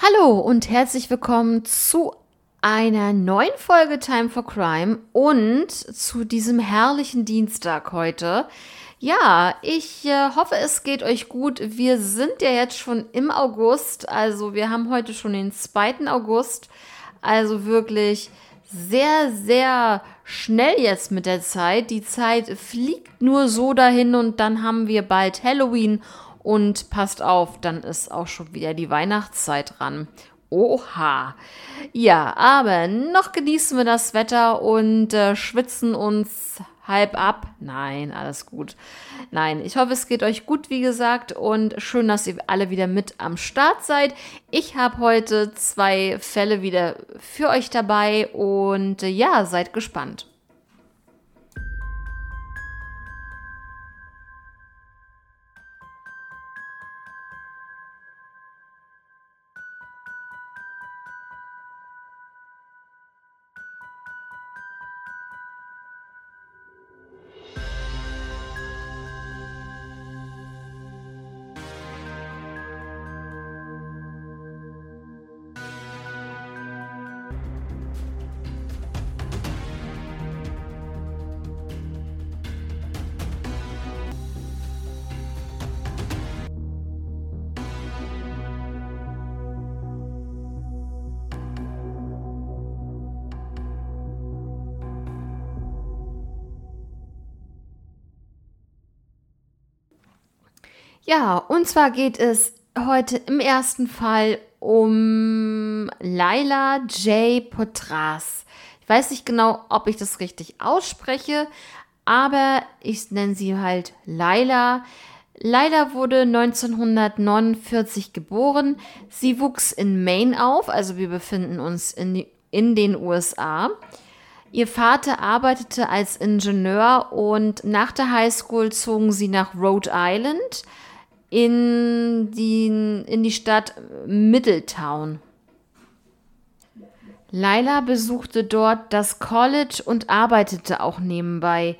Hallo und herzlich willkommen zu einer neuen Folge Time for Crime und zu diesem herrlichen Dienstag heute. Ja, ich äh, hoffe, es geht euch gut. Wir sind ja jetzt schon im August, also wir haben heute schon den 2. August, also wirklich sehr, sehr schnell jetzt mit der Zeit. Die Zeit fliegt nur so dahin und dann haben wir bald Halloween und passt auf, dann ist auch schon wieder die Weihnachtszeit dran. Oha. Ja, aber noch genießen wir das Wetter und äh, schwitzen uns halb ab. Nein, alles gut. Nein, ich hoffe, es geht euch gut, wie gesagt, und schön, dass ihr alle wieder mit am Start seid. Ich habe heute zwei Fälle wieder für euch dabei und äh, ja, seid gespannt. Ja, und zwar geht es heute im ersten Fall um Laila J. Potras. Ich weiß nicht genau, ob ich das richtig ausspreche, aber ich nenne sie halt Laila. Laila wurde 1949 geboren. Sie wuchs in Maine auf, also wir befinden uns in, die, in den USA. Ihr Vater arbeitete als Ingenieur und nach der Highschool zogen sie nach Rhode Island in die, in die Stadt Middletown. Laila besuchte dort das College und arbeitete auch nebenbei.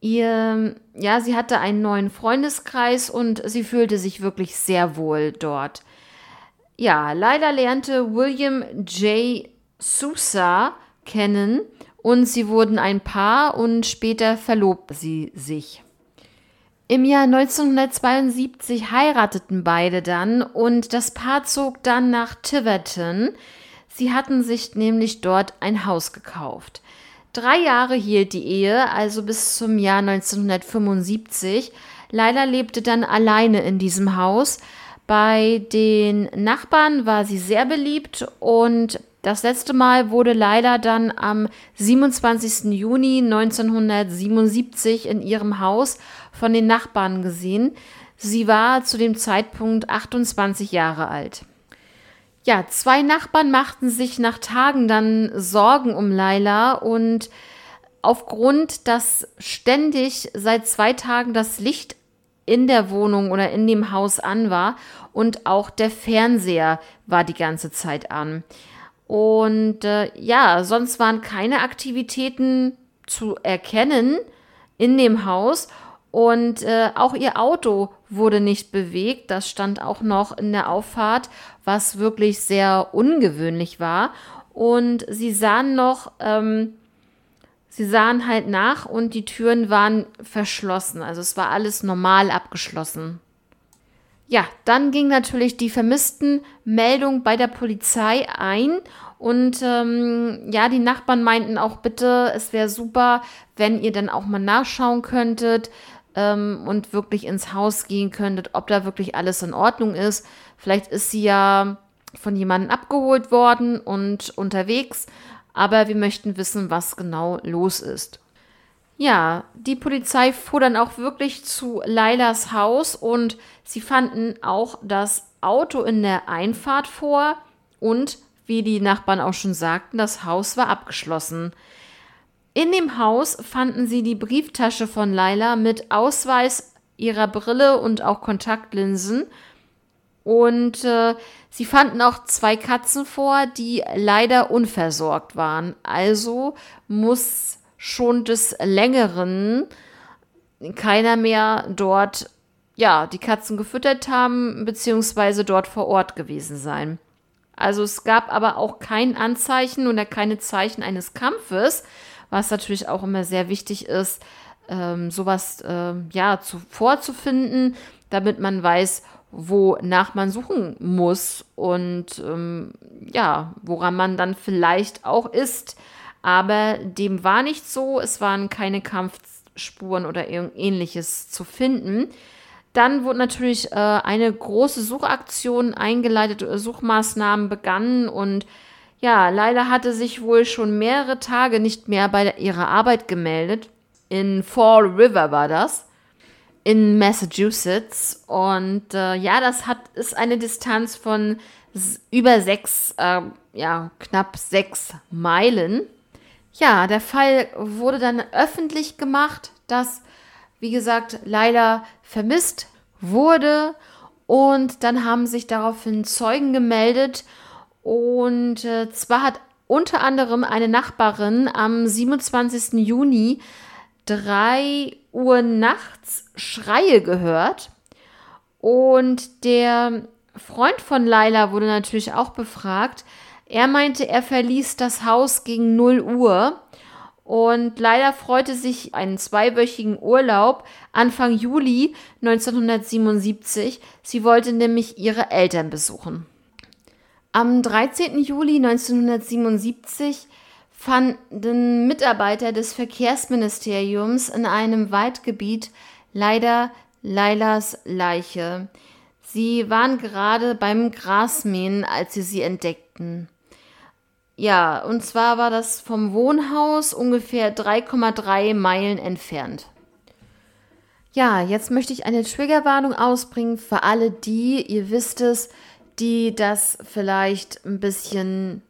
Ihr, ja, sie hatte einen neuen Freundeskreis und sie fühlte sich wirklich sehr wohl dort. Ja, Laila lernte William J. Sousa kennen und sie wurden ein Paar und später verlobten sie sich. Im Jahr 1972 heirateten beide dann und das Paar zog dann nach Tiverton. Sie hatten sich nämlich dort ein Haus gekauft. Drei Jahre hielt die Ehe, also bis zum Jahr 1975. Leila lebte dann alleine in diesem Haus. Bei den Nachbarn war sie sehr beliebt und das letzte Mal wurde Leila dann am 27. Juni 1977 in ihrem Haus von den Nachbarn gesehen. Sie war zu dem Zeitpunkt 28 Jahre alt. Ja, zwei Nachbarn machten sich nach Tagen dann Sorgen um Laila und aufgrund, dass ständig seit zwei Tagen das Licht in der Wohnung oder in dem Haus an war und auch der Fernseher war die ganze Zeit an. Und äh, ja, sonst waren keine Aktivitäten zu erkennen in dem Haus und äh, auch ihr Auto wurde nicht bewegt. Das stand auch noch in der Auffahrt, was wirklich sehr ungewöhnlich war. Und sie sahen noch, ähm, sie sahen halt nach und die Türen waren verschlossen. Also es war alles normal abgeschlossen. Ja, dann ging natürlich die Vermisstenmeldung bei der Polizei ein und ähm, ja, die Nachbarn meinten auch bitte, es wäre super, wenn ihr dann auch mal nachschauen könntet, ähm, und wirklich ins Haus gehen könntet, ob da wirklich alles in Ordnung ist. Vielleicht ist sie ja von jemandem abgeholt worden und unterwegs, aber wir möchten wissen, was genau los ist. Ja, die Polizei fuhr dann auch wirklich zu Lailas Haus und sie fanden auch das Auto in der Einfahrt vor und, wie die Nachbarn auch schon sagten, das Haus war abgeschlossen. In dem Haus fanden sie die Brieftasche von Laila mit Ausweis ihrer Brille und auch Kontaktlinsen. Und äh, sie fanden auch zwei Katzen vor, die leider unversorgt waren. Also muss schon des Längeren keiner mehr dort, ja, die Katzen gefüttert haben, beziehungsweise dort vor Ort gewesen sein. Also es gab aber auch kein Anzeichen oder keine Zeichen eines Kampfes, was natürlich auch immer sehr wichtig ist, ähm, sowas äh, ja zu, vorzufinden, damit man weiß, wonach man suchen muss und ähm, ja, woran man dann vielleicht auch ist. Aber dem war nicht so, es waren keine Kampfspuren oder ähnliches zu finden. Dann wurde natürlich äh, eine große Suchaktion eingeleitet, Suchmaßnahmen begannen und ja, Leila hatte sich wohl schon mehrere Tage nicht mehr bei ihrer Arbeit gemeldet. In Fall River war das in Massachusetts. Und äh, ja, das hat, ist eine Distanz von über sechs, äh, ja, knapp sechs Meilen. Ja, der Fall wurde dann öffentlich gemacht, dass, wie gesagt, Leila vermisst wurde. Und dann haben sich daraufhin Zeugen gemeldet. Und äh, zwar hat unter anderem eine Nachbarin am 27. Juni drei Uhr nachts Schreie gehört. Und der Freund von Laila wurde natürlich auch befragt. Er meinte, er verließ das Haus gegen 0 Uhr. Und Laila freute sich einen zweiwöchigen Urlaub Anfang Juli 1977. Sie wollte nämlich ihre Eltern besuchen. Am 13. Juli 1977 fanden Mitarbeiter des Verkehrsministeriums in einem Waldgebiet leider Lailas Leiche. Sie waren gerade beim Grasmähen, als sie sie entdeckten. Ja, und zwar war das vom Wohnhaus ungefähr 3,3 Meilen entfernt. Ja, jetzt möchte ich eine Triggerwarnung ausbringen für alle die, ihr wisst es, die das vielleicht ein bisschen,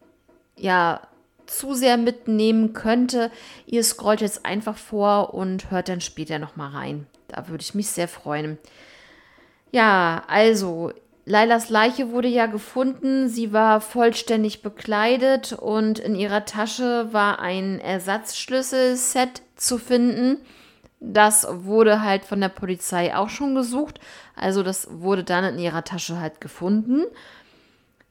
ja, zu sehr mitnehmen könnte, ihr scrollt jetzt einfach vor und hört dann später nochmal rein. Da würde ich mich sehr freuen. Ja, also, Lailas Leiche wurde ja gefunden. Sie war vollständig bekleidet und in ihrer Tasche war ein Ersatzschlüsselset zu finden. Das wurde halt von der Polizei auch schon gesucht. Also das wurde dann in ihrer Tasche halt gefunden.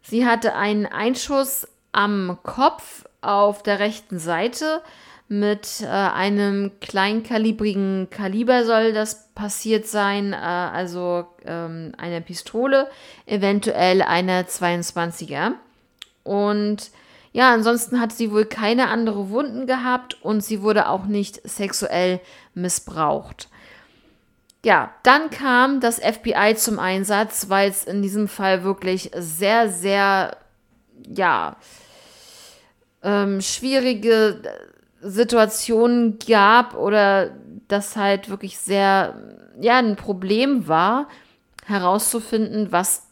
Sie hatte einen Einschuss am Kopf auf der rechten Seite mit äh, einem kleinkalibrigen Kaliber soll das passiert sein, äh, also ähm, eine Pistole, eventuell eine 22er. Und ja, ansonsten hat sie wohl keine andere Wunden gehabt und sie wurde auch nicht sexuell missbraucht. Ja, dann kam das FBI zum Einsatz, weil es in diesem Fall wirklich sehr, sehr, ja, ähm, schwierige Situationen gab oder das halt wirklich sehr, ja, ein Problem war, herauszufinden, was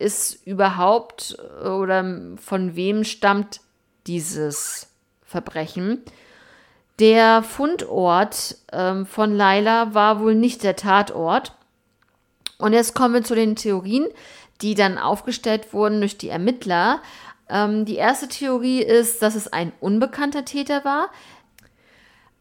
ist überhaupt oder von wem stammt dieses Verbrechen. Der Fundort ähm, von Laila war wohl nicht der Tatort. Und jetzt kommen wir zu den Theorien, die dann aufgestellt wurden durch die Ermittler. Ähm, die erste Theorie ist, dass es ein unbekannter Täter war.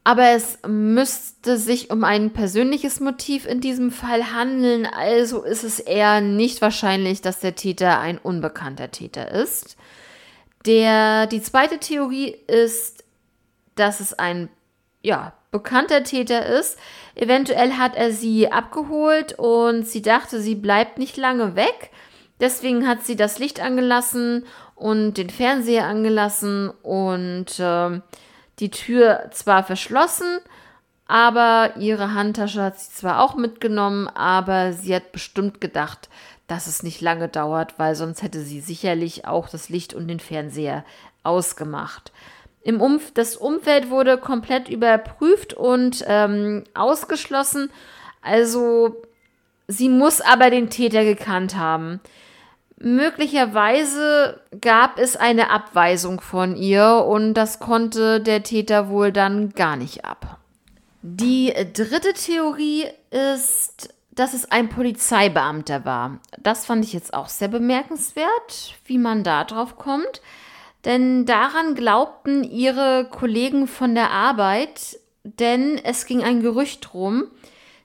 Aber es müsste sich um ein persönliches Motiv in diesem Fall handeln, also ist es eher nicht wahrscheinlich, dass der Täter ein unbekannter Täter ist. Der, die zweite Theorie ist, dass es ein ja, bekannter Täter ist. Eventuell hat er sie abgeholt und sie dachte, sie bleibt nicht lange weg. Deswegen hat sie das Licht angelassen und den Fernseher angelassen und äh, die Tür zwar verschlossen, aber ihre Handtasche hat sie zwar auch mitgenommen, aber sie hat bestimmt gedacht, dass es nicht lange dauert, weil sonst hätte sie sicherlich auch das Licht und den Fernseher ausgemacht. Im Umf das Umfeld wurde komplett überprüft und ähm, ausgeschlossen. Also sie muss aber den Täter gekannt haben. Möglicherweise gab es eine Abweisung von ihr und das konnte der Täter wohl dann gar nicht ab. Die dritte Theorie ist, dass es ein Polizeibeamter war. Das fand ich jetzt auch sehr bemerkenswert, wie man da drauf kommt. Denn daran glaubten ihre Kollegen von der Arbeit, denn es ging ein Gerücht rum,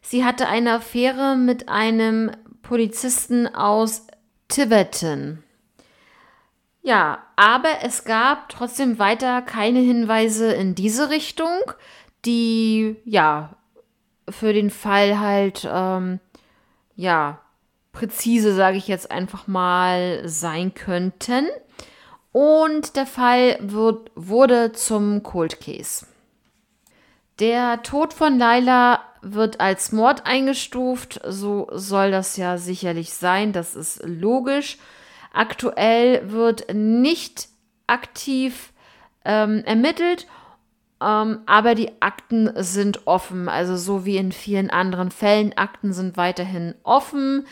sie hatte eine Affäre mit einem Polizisten aus Tiverton. Ja, aber es gab trotzdem weiter keine Hinweise in diese Richtung, die ja für den Fall halt ähm, ja präzise, sage ich jetzt einfach mal, sein könnten. Und der Fall wird, wurde zum Cold Case. Der Tod von Laila wird als Mord eingestuft. So soll das ja sicherlich sein. Das ist logisch. Aktuell wird nicht aktiv ähm, ermittelt, ähm, aber die Akten sind offen. Also so wie in vielen anderen Fällen. Akten sind weiterhin offen.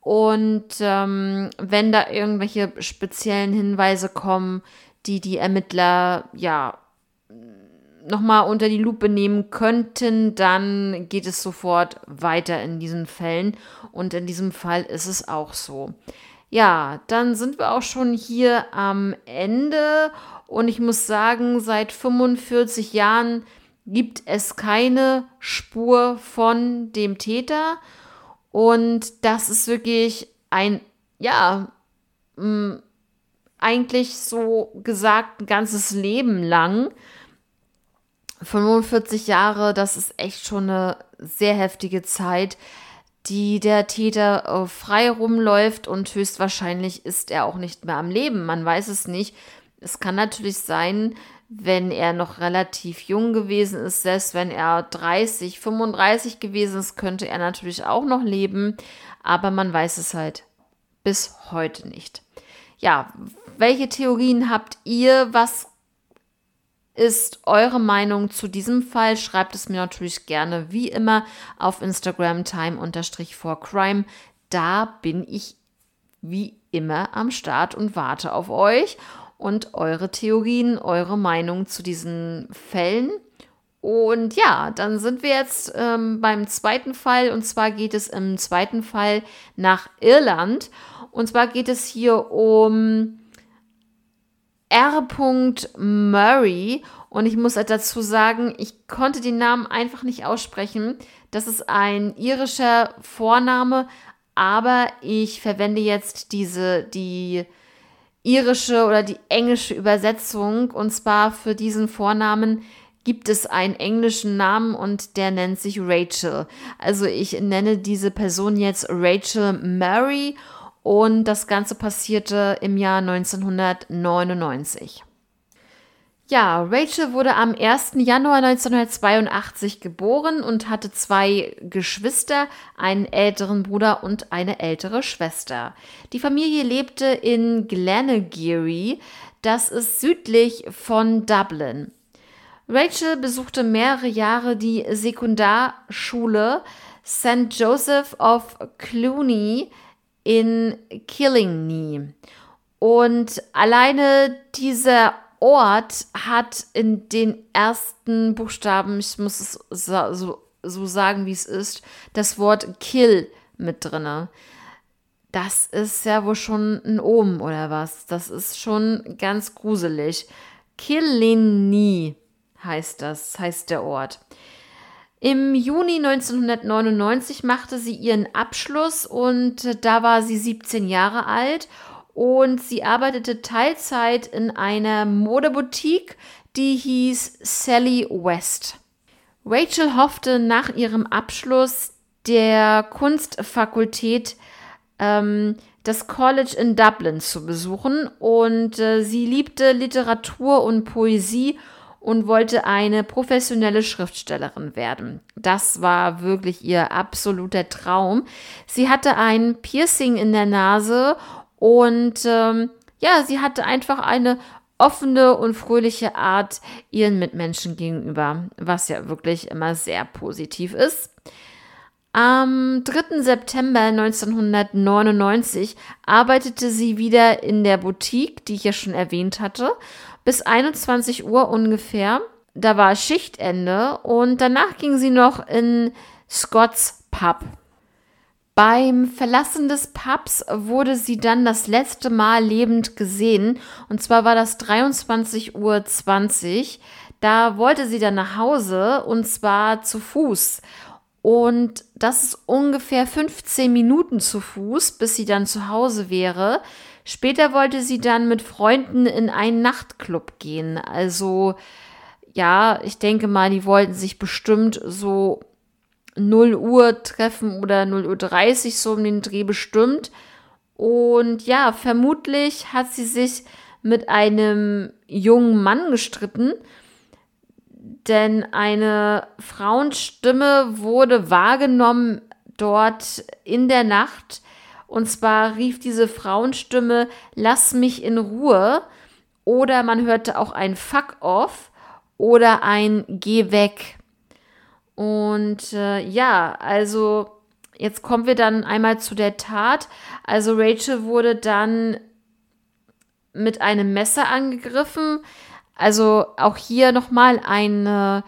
Und ähm, wenn da irgendwelche speziellen Hinweise kommen, die die Ermittler ja nochmal unter die Lupe nehmen könnten, dann geht es sofort weiter in diesen Fällen. Und in diesem Fall ist es auch so. Ja, dann sind wir auch schon hier am Ende. Und ich muss sagen, seit 45 Jahren gibt es keine Spur von dem Täter. Und das ist wirklich ein, ja, mm, eigentlich so gesagt ein ganzes Leben lang. 45 Jahre, das ist echt schon eine sehr heftige Zeit, die der Täter äh, frei rumläuft und höchstwahrscheinlich ist er auch nicht mehr am Leben. Man weiß es nicht. Es kann natürlich sein, wenn er noch relativ jung gewesen ist, selbst wenn er 30, 35 gewesen ist, könnte er natürlich auch noch leben, aber man weiß es halt bis heute nicht. Ja, welche Theorien habt ihr? Was ist eure Meinung zu diesem Fall? Schreibt es mir natürlich gerne wie immer auf Instagram time-for-crime. Da bin ich wie immer am Start und warte auf euch und eure Theorien, eure Meinung zu diesen Fällen. Und ja, dann sind wir jetzt ähm, beim zweiten Fall. Und zwar geht es im zweiten Fall nach Irland. Und zwar geht es hier um R. Murray. Und ich muss dazu sagen, ich konnte den Namen einfach nicht aussprechen. Das ist ein irischer Vorname, aber ich verwende jetzt diese, die irische oder die englische Übersetzung. Und zwar für diesen Vornamen gibt es einen englischen Namen und der nennt sich Rachel. Also ich nenne diese Person jetzt Rachel Mary und das Ganze passierte im Jahr 1999. Ja, Rachel wurde am 1. Januar 1982 geboren und hatte zwei Geschwister, einen älteren Bruder und eine ältere Schwester. Die Familie lebte in Glenageary, das ist südlich von Dublin. Rachel besuchte mehrere Jahre die Sekundarschule St. Joseph of Cluny in Killingney. Und alleine dieser Ort hat in den ersten Buchstaben, ich muss es so, so sagen, wie es ist, das Wort Kill mit drinne. Das ist ja wohl schon ein Omen oder was? Das ist schon ganz gruselig. Killiney heißt das, heißt der Ort. Im Juni 1999 machte sie ihren Abschluss und da war sie 17 Jahre alt und sie arbeitete Teilzeit in einer Modeboutique, die hieß Sally West. Rachel hoffte nach ihrem Abschluss der Kunstfakultät ähm, das College in Dublin zu besuchen und äh, sie liebte Literatur und Poesie und wollte eine professionelle Schriftstellerin werden. Das war wirklich ihr absoluter Traum. Sie hatte ein Piercing in der Nase und ähm, ja, sie hatte einfach eine offene und fröhliche Art ihren Mitmenschen gegenüber, was ja wirklich immer sehr positiv ist. Am 3. September 1999 arbeitete sie wieder in der Boutique, die ich ja schon erwähnt hatte, bis 21 Uhr ungefähr. Da war Schichtende und danach ging sie noch in Scott's Pub. Beim Verlassen des Pubs wurde sie dann das letzte Mal lebend gesehen. Und zwar war das 23.20 Uhr. Da wollte sie dann nach Hause und zwar zu Fuß. Und das ist ungefähr 15 Minuten zu Fuß, bis sie dann zu Hause wäre. Später wollte sie dann mit Freunden in einen Nachtclub gehen. Also ja, ich denke mal, die wollten sich bestimmt so 0 Uhr treffen oder 0 Uhr 30 so um den Dreh bestimmt. Und ja, vermutlich hat sie sich mit einem jungen Mann gestritten, denn eine Frauenstimme wurde wahrgenommen dort in der Nacht. Und zwar rief diese Frauenstimme, lass mich in Ruhe. Oder man hörte auch ein Fuck off oder ein Geh weg. Und äh, ja, also jetzt kommen wir dann einmal zu der Tat. Also Rachel wurde dann mit einem Messer angegriffen. Also auch hier nochmal eine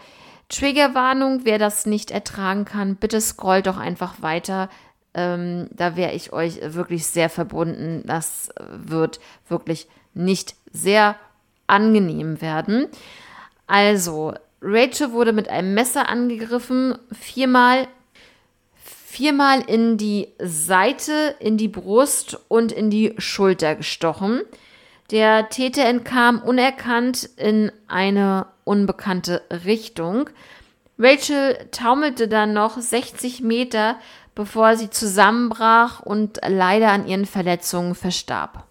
Triggerwarnung. Wer das nicht ertragen kann, bitte scrollt doch einfach weiter. Ähm, da wäre ich euch wirklich sehr verbunden. Das wird wirklich nicht sehr angenehm werden. Also, Rachel wurde mit einem Messer angegriffen, viermal, viermal in die Seite, in die Brust und in die Schulter gestochen. Der Täter entkam unerkannt in eine unbekannte Richtung. Rachel taumelte dann noch 60 Meter, bevor sie zusammenbrach und leider an ihren Verletzungen verstarb.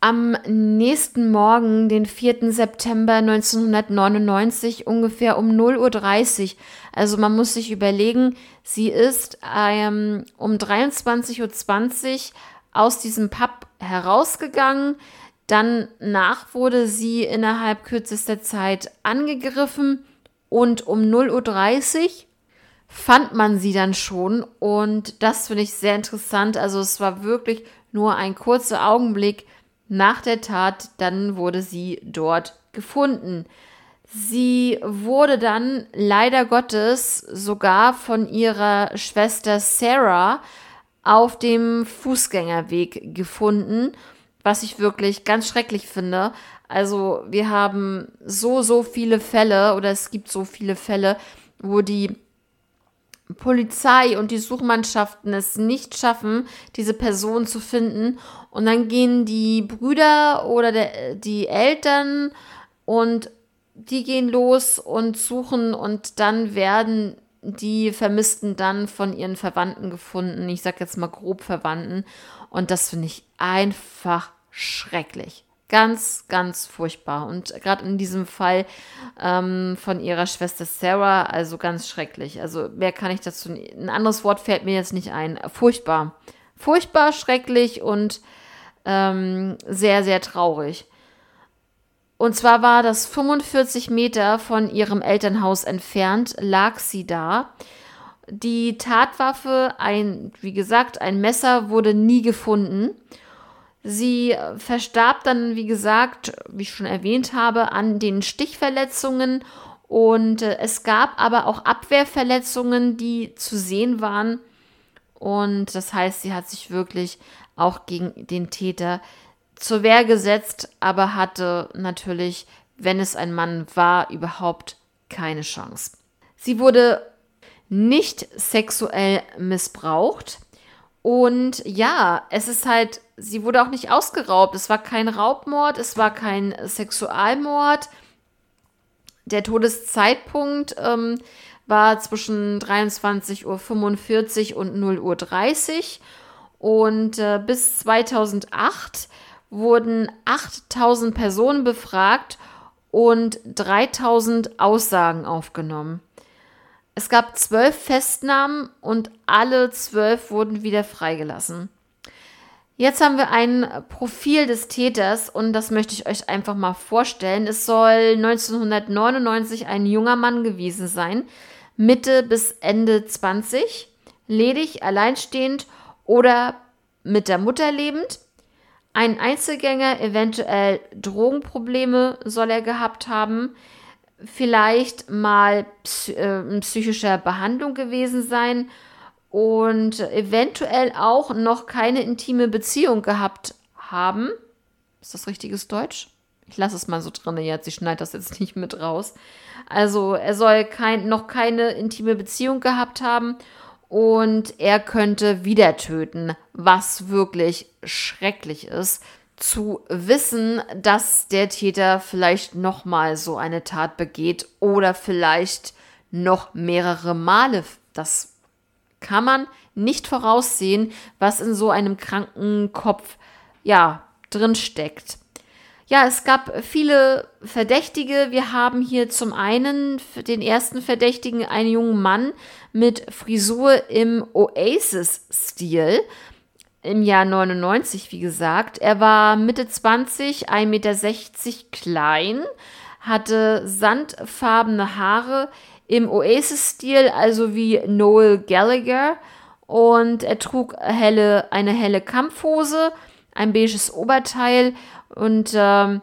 Am nächsten Morgen, den 4. September 1999, ungefähr um 0.30 Uhr, also man muss sich überlegen, sie ist ähm, um 23.20 Uhr aus diesem Pub herausgegangen. Dann nach wurde sie innerhalb kürzester Zeit angegriffen und um 0.30 Uhr fand man sie dann schon und das finde ich sehr interessant. Also es war wirklich nur ein kurzer Augenblick, nach der Tat, dann wurde sie dort gefunden. Sie wurde dann leider Gottes sogar von ihrer Schwester Sarah auf dem Fußgängerweg gefunden, was ich wirklich ganz schrecklich finde. Also wir haben so, so viele Fälle oder es gibt so viele Fälle, wo die Polizei und die Suchmannschaften es nicht schaffen, diese Person zu finden. Und dann gehen die Brüder oder der, die Eltern und die gehen los und suchen und dann werden die Vermissten dann von ihren Verwandten gefunden. Ich sag jetzt mal grob Verwandten. Und das finde ich einfach schrecklich. Ganz, ganz furchtbar. Und gerade in diesem Fall ähm, von ihrer Schwester Sarah, also ganz schrecklich. Also mehr kann ich dazu. Ein anderes Wort fällt mir jetzt nicht ein. Furchtbar. Furchtbar, schrecklich und ähm, sehr, sehr traurig. Und zwar war das 45 Meter von ihrem Elternhaus entfernt, lag sie da. Die Tatwaffe, ein, wie gesagt, ein Messer, wurde nie gefunden. Sie verstarb dann, wie gesagt, wie ich schon erwähnt habe, an den Stichverletzungen und äh, es gab aber auch Abwehrverletzungen, die zu sehen waren. Und das heißt, sie hat sich wirklich auch gegen den Täter zur Wehr gesetzt, aber hatte natürlich, wenn es ein Mann war, überhaupt keine Chance. Sie wurde nicht sexuell missbraucht. Und ja, es ist halt sie wurde auch nicht ausgeraubt. Es war kein Raubmord, es war kein Sexualmord. Der Todeszeitpunkt ähm, war zwischen 23.45 Uhr und 0.30 Uhr. Und äh, bis 2008 wurden 8000 Personen befragt und 3000 Aussagen aufgenommen. Es gab zwölf Festnahmen und alle zwölf wurden wieder freigelassen. Jetzt haben wir ein Profil des Täters und das möchte ich euch einfach mal vorstellen. Es soll 1999 ein junger Mann gewesen sein, Mitte bis Ende 20, ledig, alleinstehend oder mit der Mutter lebend. Ein Einzelgänger, eventuell Drogenprobleme soll er gehabt haben, vielleicht mal äh, psychischer Behandlung gewesen sein und eventuell auch noch keine intime Beziehung gehabt haben. Ist das richtiges Deutsch? Ich lasse es mal so drin jetzt, ich schneide das jetzt nicht mit raus. Also er soll kein, noch keine intime Beziehung gehabt haben und er könnte wieder töten, was wirklich schrecklich ist zu wissen, dass der Täter vielleicht noch mal so eine Tat begeht oder vielleicht noch mehrere Male. Das kann man nicht voraussehen, was in so einem kranken Kopf ja drin steckt. Ja, es gab viele Verdächtige. Wir haben hier zum einen den ersten Verdächtigen, einen jungen Mann mit Frisur im Oasis-Stil im Jahr 99, wie gesagt. Er war Mitte 20, 1,60 Meter klein, hatte sandfarbene Haare im Oasis-Stil, also wie Noel Gallagher. Und er trug helle, eine helle Kampfhose, ein beiges Oberteil und ähm,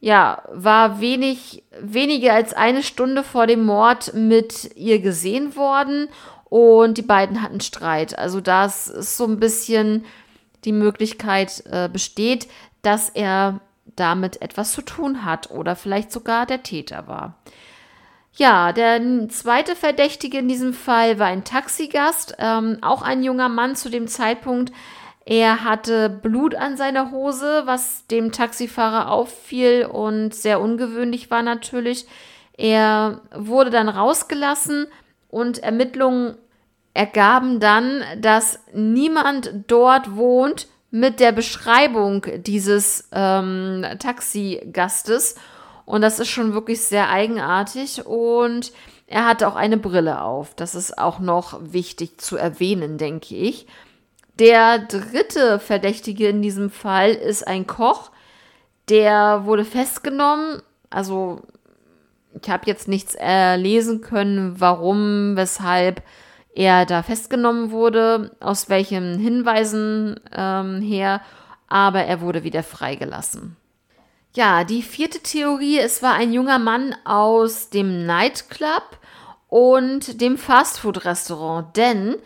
ja, war wenig, weniger als eine Stunde vor dem Mord mit ihr gesehen worden und die beiden hatten Streit. Also das ist so ein bisschen die Möglichkeit äh, besteht, dass er damit etwas zu tun hat oder vielleicht sogar der Täter war. Ja, der zweite Verdächtige in diesem Fall war ein Taxigast, ähm, auch ein junger Mann zu dem Zeitpunkt. Er hatte Blut an seiner Hose, was dem Taxifahrer auffiel und sehr ungewöhnlich war natürlich. Er wurde dann rausgelassen und Ermittlungen ergaben dann, dass niemand dort wohnt mit der Beschreibung dieses ähm, Taxigastes. Und das ist schon wirklich sehr eigenartig. Und er hatte auch eine Brille auf. Das ist auch noch wichtig zu erwähnen, denke ich. Der dritte Verdächtige in diesem Fall ist ein Koch. Der wurde festgenommen. Also ich habe jetzt nichts erlesen können, warum, weshalb er da festgenommen wurde, aus welchen Hinweisen ähm, her, aber er wurde wieder freigelassen. Ja, die vierte Theorie, es war ein junger Mann aus dem Nightclub und dem Fastfood-Restaurant, denn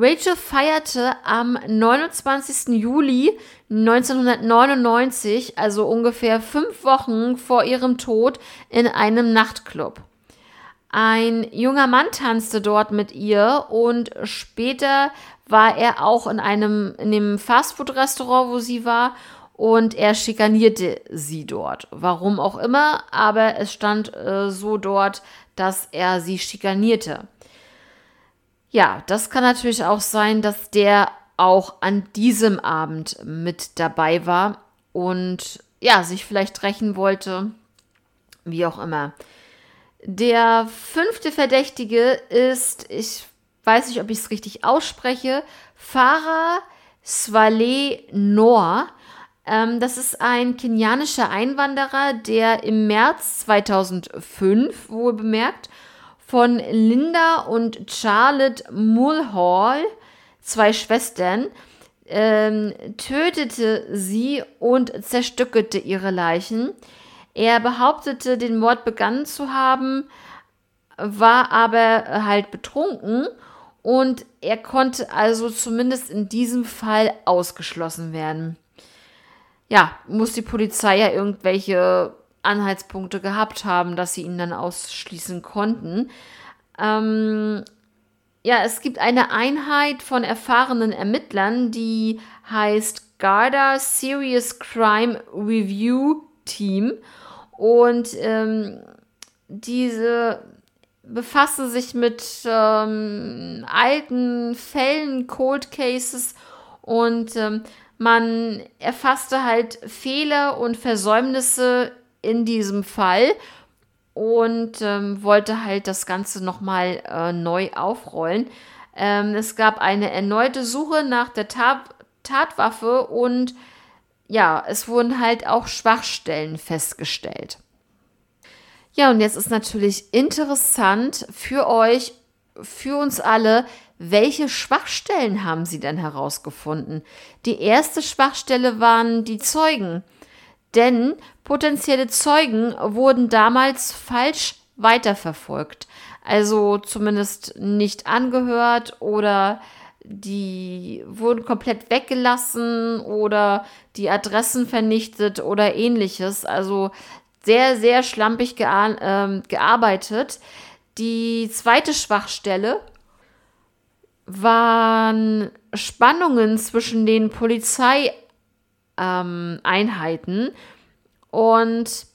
Rachel feierte am 29. Juli 1999, also ungefähr fünf Wochen vor ihrem Tod, in einem Nachtclub. Ein junger Mann tanzte dort mit ihr und später war er auch in einem in dem Fastfood-Restaurant, wo sie war, und er schikanierte sie dort. Warum auch immer, aber es stand äh, so dort, dass er sie schikanierte. Ja, das kann natürlich auch sein, dass der auch an diesem Abend mit dabei war und ja, sich vielleicht rächen wollte, wie auch immer. Der fünfte Verdächtige ist, ich weiß nicht, ob ich es richtig ausspreche, Farah Swale Noor. Ähm, das ist ein kenianischer Einwanderer, der im März 2005, wohl bemerkt, von Linda und Charlotte Mulhall, zwei Schwestern, ähm, tötete sie und zerstückelte ihre Leichen. Er behauptete, den Mord begangen zu haben, war aber halt betrunken und er konnte also zumindest in diesem Fall ausgeschlossen werden. Ja, muss die Polizei ja irgendwelche Anhaltspunkte gehabt haben, dass sie ihn dann ausschließen konnten. Ähm, ja, es gibt eine Einheit von erfahrenen Ermittlern, die heißt Garda Serious Crime Review Team. Und ähm, diese befassen sich mit ähm, alten Fällen, Cold Cases und ähm, man erfasste halt Fehler und Versäumnisse in diesem Fall und ähm, wollte halt das Ganze nochmal äh, neu aufrollen. Ähm, es gab eine erneute Suche nach der Tat Tatwaffe und ja, es wurden halt auch Schwachstellen festgestellt. Ja, und jetzt ist natürlich interessant für euch, für uns alle, welche Schwachstellen haben sie denn herausgefunden? Die erste Schwachstelle waren die Zeugen. Denn potenzielle Zeugen wurden damals falsch weiterverfolgt. Also zumindest nicht angehört oder die wurden komplett weggelassen oder die Adressen vernichtet oder ähnliches. Also sehr, sehr schlampig gear äh, gearbeitet. Die zweite Schwachstelle waren Spannungen zwischen den Polizeieinheiten ähm, und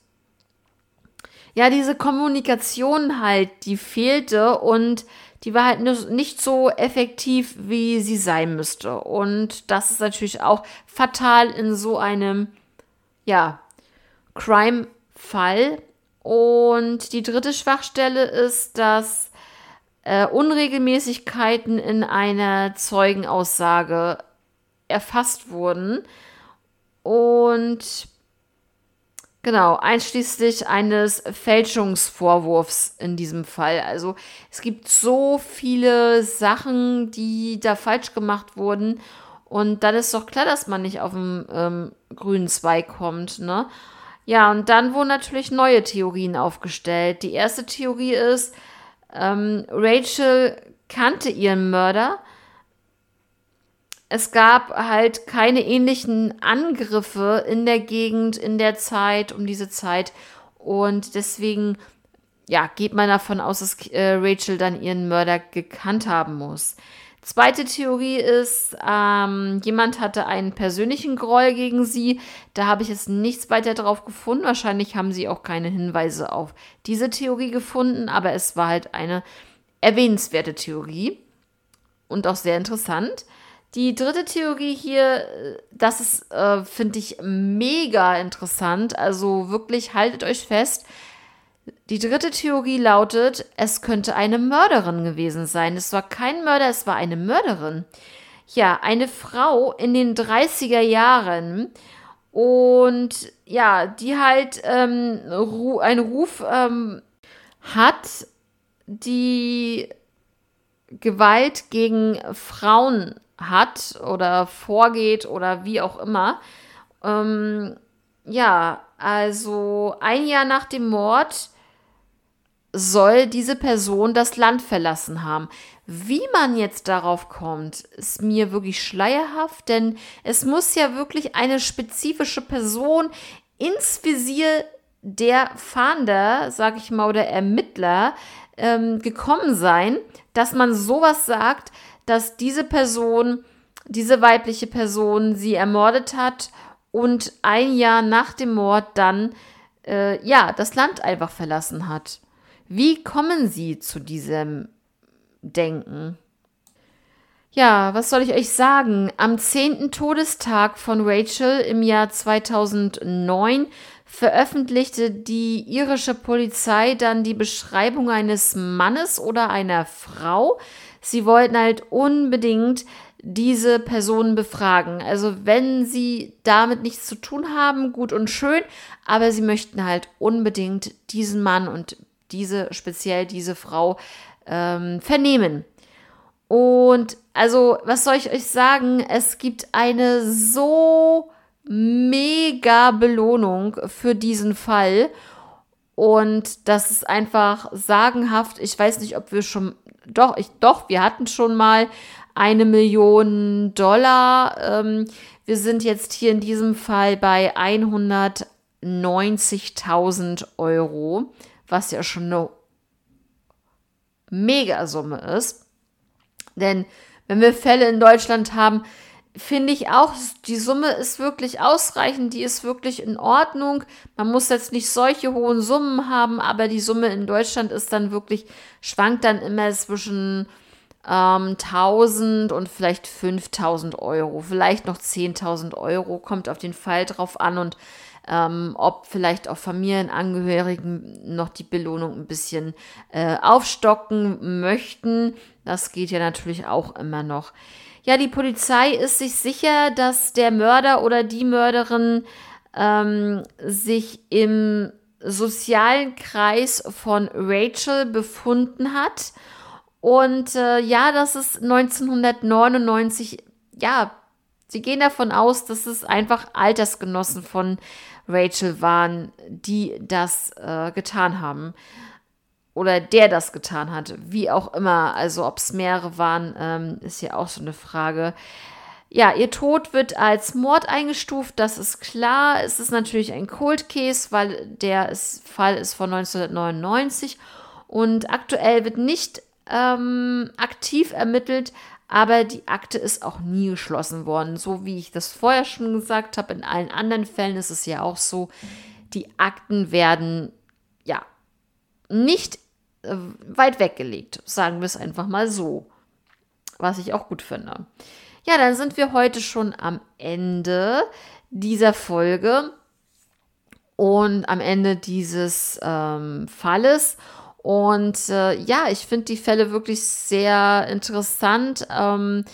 ja, diese Kommunikation halt, die fehlte und die war halt nicht so effektiv, wie sie sein müsste. Und das ist natürlich auch fatal in so einem, ja, Crime-Fall. Und die dritte Schwachstelle ist, dass äh, Unregelmäßigkeiten in einer Zeugenaussage erfasst wurden. Und Genau, einschließlich eines Fälschungsvorwurfs in diesem Fall. Also es gibt so viele Sachen, die da falsch gemacht wurden. Und dann ist doch klar, dass man nicht auf den ähm, grünen Zweig kommt, ne? Ja, und dann wurden natürlich neue Theorien aufgestellt. Die erste Theorie ist, ähm, Rachel kannte ihren Mörder es gab halt keine ähnlichen Angriffe in der Gegend, in der Zeit, um diese Zeit. Und deswegen, ja, geht man davon aus, dass äh, Rachel dann ihren Mörder gekannt haben muss. Zweite Theorie ist, ähm, jemand hatte einen persönlichen Groll gegen sie. Da habe ich jetzt nichts weiter drauf gefunden. Wahrscheinlich haben sie auch keine Hinweise auf diese Theorie gefunden, aber es war halt eine erwähnenswerte Theorie und auch sehr interessant. Die dritte Theorie hier, das ist, äh, finde ich, mega interessant. Also wirklich, haltet euch fest. Die dritte Theorie lautet, es könnte eine Mörderin gewesen sein. Es war kein Mörder, es war eine Mörderin. Ja, eine Frau in den 30er Jahren. Und ja, die halt ähm, einen Ruf ähm, hat, die Gewalt gegen Frauen hat oder vorgeht oder wie auch immer. Ähm, ja, also ein Jahr nach dem Mord soll diese Person das Land verlassen haben. Wie man jetzt darauf kommt, ist mir wirklich schleierhaft, denn es muss ja wirklich eine spezifische Person ins Visier der Fahnder, sag ich mal, oder Ermittler ähm, gekommen sein, dass man sowas sagt, dass diese Person, diese weibliche Person sie ermordet hat und ein Jahr nach dem Mord dann äh, ja das Land einfach verlassen hat. Wie kommen Sie zu diesem Denken? Ja, was soll ich euch sagen? Am zehnten Todestag von Rachel im Jahr 2009 veröffentlichte die irische Polizei dann die Beschreibung eines Mannes oder einer Frau, sie wollten halt unbedingt diese Personen befragen. Also wenn sie damit nichts zu tun haben, gut und schön, aber sie möchten halt unbedingt diesen Mann und diese, speziell diese Frau, ähm, vernehmen. Und also, was soll ich euch sagen? Es gibt eine so mega Belohnung für diesen Fall. Und das ist einfach sagenhaft. Ich weiß nicht, ob wir schon doch, ich, doch, wir hatten schon mal eine Million Dollar. Ähm, wir sind jetzt hier in diesem Fall bei 190.000 Euro, was ja schon eine Megasumme ist. Denn wenn wir Fälle in Deutschland haben, finde ich auch, die Summe ist wirklich ausreichend, die ist wirklich in Ordnung. Man muss jetzt nicht solche hohen Summen haben, aber die Summe in Deutschland ist dann wirklich, schwankt dann immer zwischen ähm, 1000 und vielleicht 5000 Euro, vielleicht noch 10.000 Euro, kommt auf den Fall drauf an und ähm, ob vielleicht auch Familienangehörigen noch die Belohnung ein bisschen äh, aufstocken möchten. Das geht ja natürlich auch immer noch. Ja, die Polizei ist sich sicher, dass der Mörder oder die Mörderin ähm, sich im sozialen Kreis von Rachel befunden hat. Und äh, ja, das ist 1999, ja, sie gehen davon aus, dass es einfach Altersgenossen von Rachel waren, die das äh, getan haben oder der das getan hat, wie auch immer. Also ob es mehrere waren, ähm, ist ja auch so eine Frage. Ja, ihr Tod wird als Mord eingestuft, das ist klar. Es ist natürlich ein Cold Case, weil der ist, Fall ist von 1999 und aktuell wird nicht ähm, aktiv ermittelt, aber die Akte ist auch nie geschlossen worden. So wie ich das vorher schon gesagt habe, in allen anderen Fällen ist es ja auch so, die Akten werden ja nicht äh, weit weggelegt, sagen wir es einfach mal so, was ich auch gut finde. Ja, dann sind wir heute schon am Ende dieser Folge und am Ende dieses ähm, Falles. Und äh, ja, ich finde die Fälle wirklich sehr interessant. Ähm,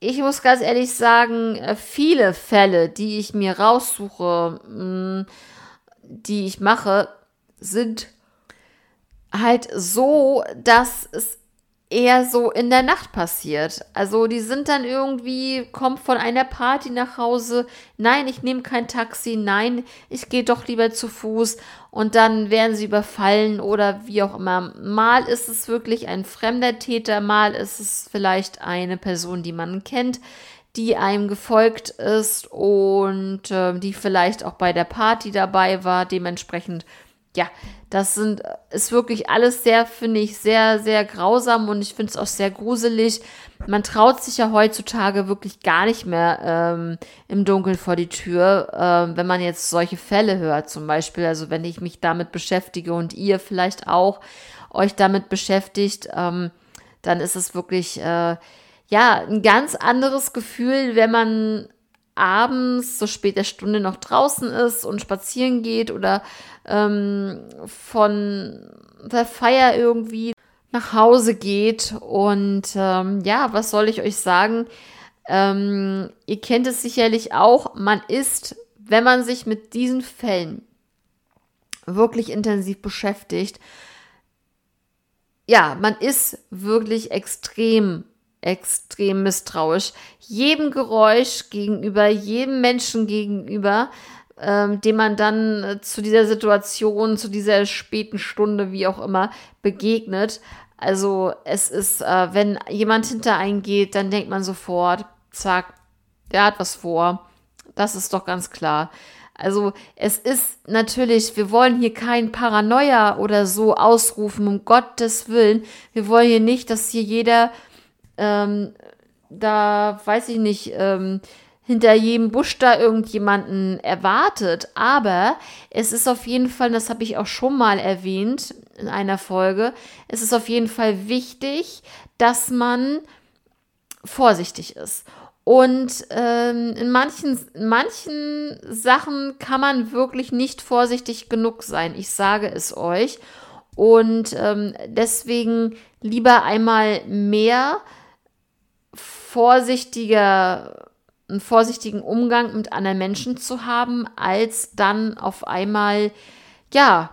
ich muss ganz ehrlich sagen, äh, viele Fälle, die ich mir raussuche, mh, mm, die ich mache, sind halt so, dass es eher so in der Nacht passiert. Also die sind dann irgendwie, kommt von einer Party nach Hause, nein, ich nehme kein Taxi, nein, ich gehe doch lieber zu Fuß und dann werden sie überfallen oder wie auch immer. Mal ist es wirklich ein fremder Täter, mal ist es vielleicht eine Person, die man kennt, die einem gefolgt ist und äh, die vielleicht auch bei der Party dabei war. Dementsprechend ja, das sind, ist wirklich alles sehr, finde ich, sehr, sehr grausam und ich finde es auch sehr gruselig. Man traut sich ja heutzutage wirklich gar nicht mehr ähm, im Dunkeln vor die Tür, ähm, wenn man jetzt solche Fälle hört, zum Beispiel. Also wenn ich mich damit beschäftige und ihr vielleicht auch euch damit beschäftigt, ähm, dann ist es wirklich, äh, ja, ein ganz anderes Gefühl, wenn man abends so spät der Stunde noch draußen ist und spazieren geht oder ähm, von der Feier irgendwie nach Hause geht. Und ähm, ja, was soll ich euch sagen? Ähm, ihr kennt es sicherlich auch. Man ist, wenn man sich mit diesen Fällen wirklich intensiv beschäftigt, ja, man ist wirklich extrem extrem misstrauisch. Jedem Geräusch gegenüber, jedem Menschen gegenüber, ähm, dem man dann äh, zu dieser Situation, zu dieser späten Stunde, wie auch immer, begegnet. Also es ist, äh, wenn jemand hinter einen geht, dann denkt man sofort, zack, der hat was vor. Das ist doch ganz klar. Also es ist natürlich, wir wollen hier kein Paranoia oder so ausrufen, um Gottes Willen. Wir wollen hier nicht, dass hier jeder ähm, da weiß ich nicht, ähm, hinter jedem Busch da irgendjemanden erwartet. Aber es ist auf jeden Fall, das habe ich auch schon mal erwähnt in einer Folge, es ist auf jeden Fall wichtig, dass man vorsichtig ist. Und ähm, in, manchen, manchen Sachen kann man wirklich nicht vorsichtig genug sein. Ich sage es euch. Und ähm, deswegen lieber einmal mehr vorsichtiger, einen vorsichtigen Umgang mit anderen Menschen zu haben, als dann auf einmal, ja,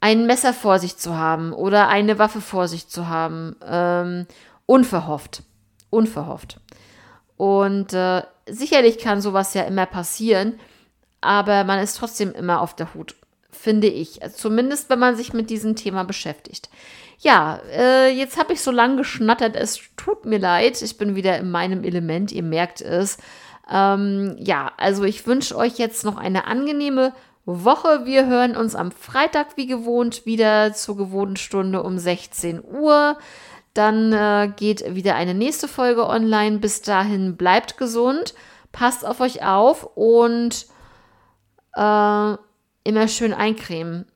ein Messer vor sich zu haben oder eine Waffe vor sich zu haben. Ähm, unverhofft. Unverhofft. Und äh, sicherlich kann sowas ja immer passieren, aber man ist trotzdem immer auf der Hut, finde ich. Zumindest, wenn man sich mit diesem Thema beschäftigt. Ja, äh, jetzt habe ich so lange geschnattert, es tut mir leid. Ich bin wieder in meinem Element, ihr merkt es. Ähm, ja, also ich wünsche euch jetzt noch eine angenehme Woche. Wir hören uns am Freitag wie gewohnt wieder zur gewohnten Stunde um 16 Uhr. Dann äh, geht wieder eine nächste Folge online. Bis dahin bleibt gesund, passt auf euch auf und äh, immer schön eincremen.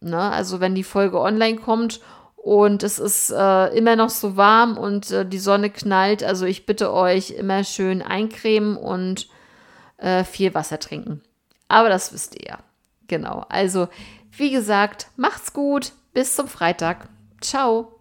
Ne? Also wenn die Folge online kommt und es ist äh, immer noch so warm und äh, die Sonne knallt. Also ich bitte euch immer schön eincremen und äh, viel Wasser trinken. Aber das wisst ihr ja. Genau. Also, wie gesagt, macht's gut. Bis zum Freitag. Ciao.